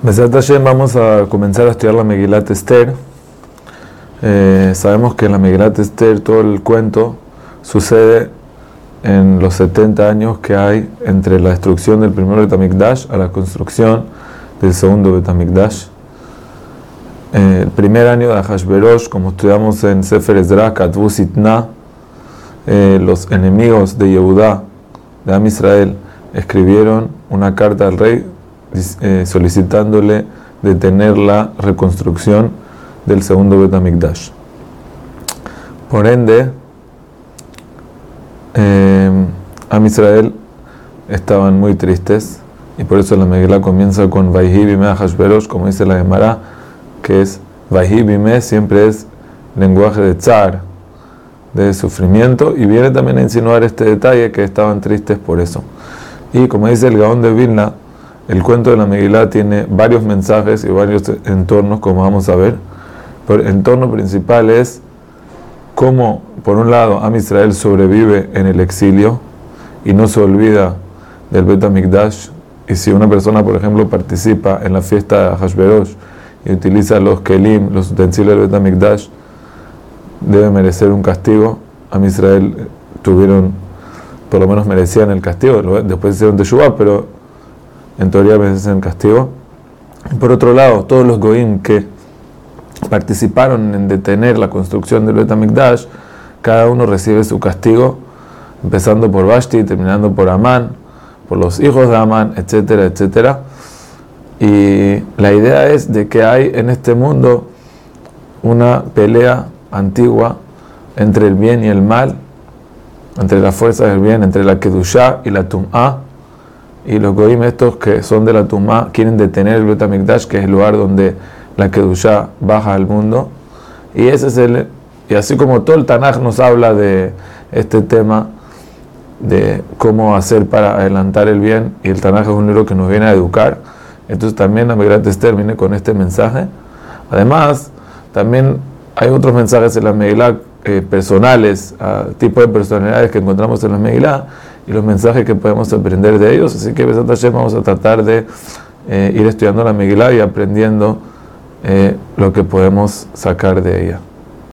Besat vamos a comenzar a estudiar la Megilat Esther. Eh, sabemos que la Megilat Esther todo el cuento sucede en los 70 años que hay entre la destrucción del primer Betamikdash a la construcción del segundo Betamikdash. Eh, el primer año de Hashverosh, como estudiamos en Sefer Ezra, Sitna, eh, los enemigos de Yehudá, de Am Israel, escribieron una carta al rey eh, solicitándole detener la reconstrucción del segundo Betamikdash. Por ende, eh, Am Israel estaban muy tristes y por eso la Megillah comienza con Vaihibime Hashverosh, como dice la Gemara, que es Vaihibime, siempre es lenguaje de tzar, de sufrimiento, y viene también a insinuar este detalle que estaban tristes por eso. Y como dice el Gaón de Vilna, el cuento de la Megilá tiene varios mensajes y varios entornos, como vamos a ver. Pero el entorno principal es cómo, por un lado, Am Israel sobrevive en el exilio y no se olvida del Bet HaMikdash. Y si una persona, por ejemplo, participa en la fiesta de Hashverosh y utiliza los kelim, los utensilios del Bet HaMikdash, debe merecer un castigo. Am Israel tuvieron, por lo menos merecían el castigo, después hicieron Teshuvah, pero en teoría merecen castigo. Por otro lado, todos los goim que participaron en detener la construcción del Bet HaMikdash, cada uno recibe su castigo, empezando por Vashti, terminando por Amán, por los hijos de Amán, etcétera, etcétera. Y la idea es de que hay en este mundo una pelea antigua entre el bien y el mal, entre las fuerzas del bien, entre la Kedushá y la Tum'ah, y los goim estos que son de la tumba quieren detener el Betamikdash, que es el lugar donde la Kedusha baja al mundo. Y ese es el y así como todo el Tanaj nos habla de este tema de cómo hacer para adelantar el bien, y el Tanaj es un libro que nos viene a educar, entonces también la Megillat Esther viene con este mensaje. Además, también hay otros mensajes en la Megillah eh, personales, a tipo de personalidades que encontramos en la Megillah, y los mensajes que podemos aprender de ellos. Así que vamos a tratar de eh, ir estudiando la Megillah y aprendiendo eh, lo que podemos sacar de ella.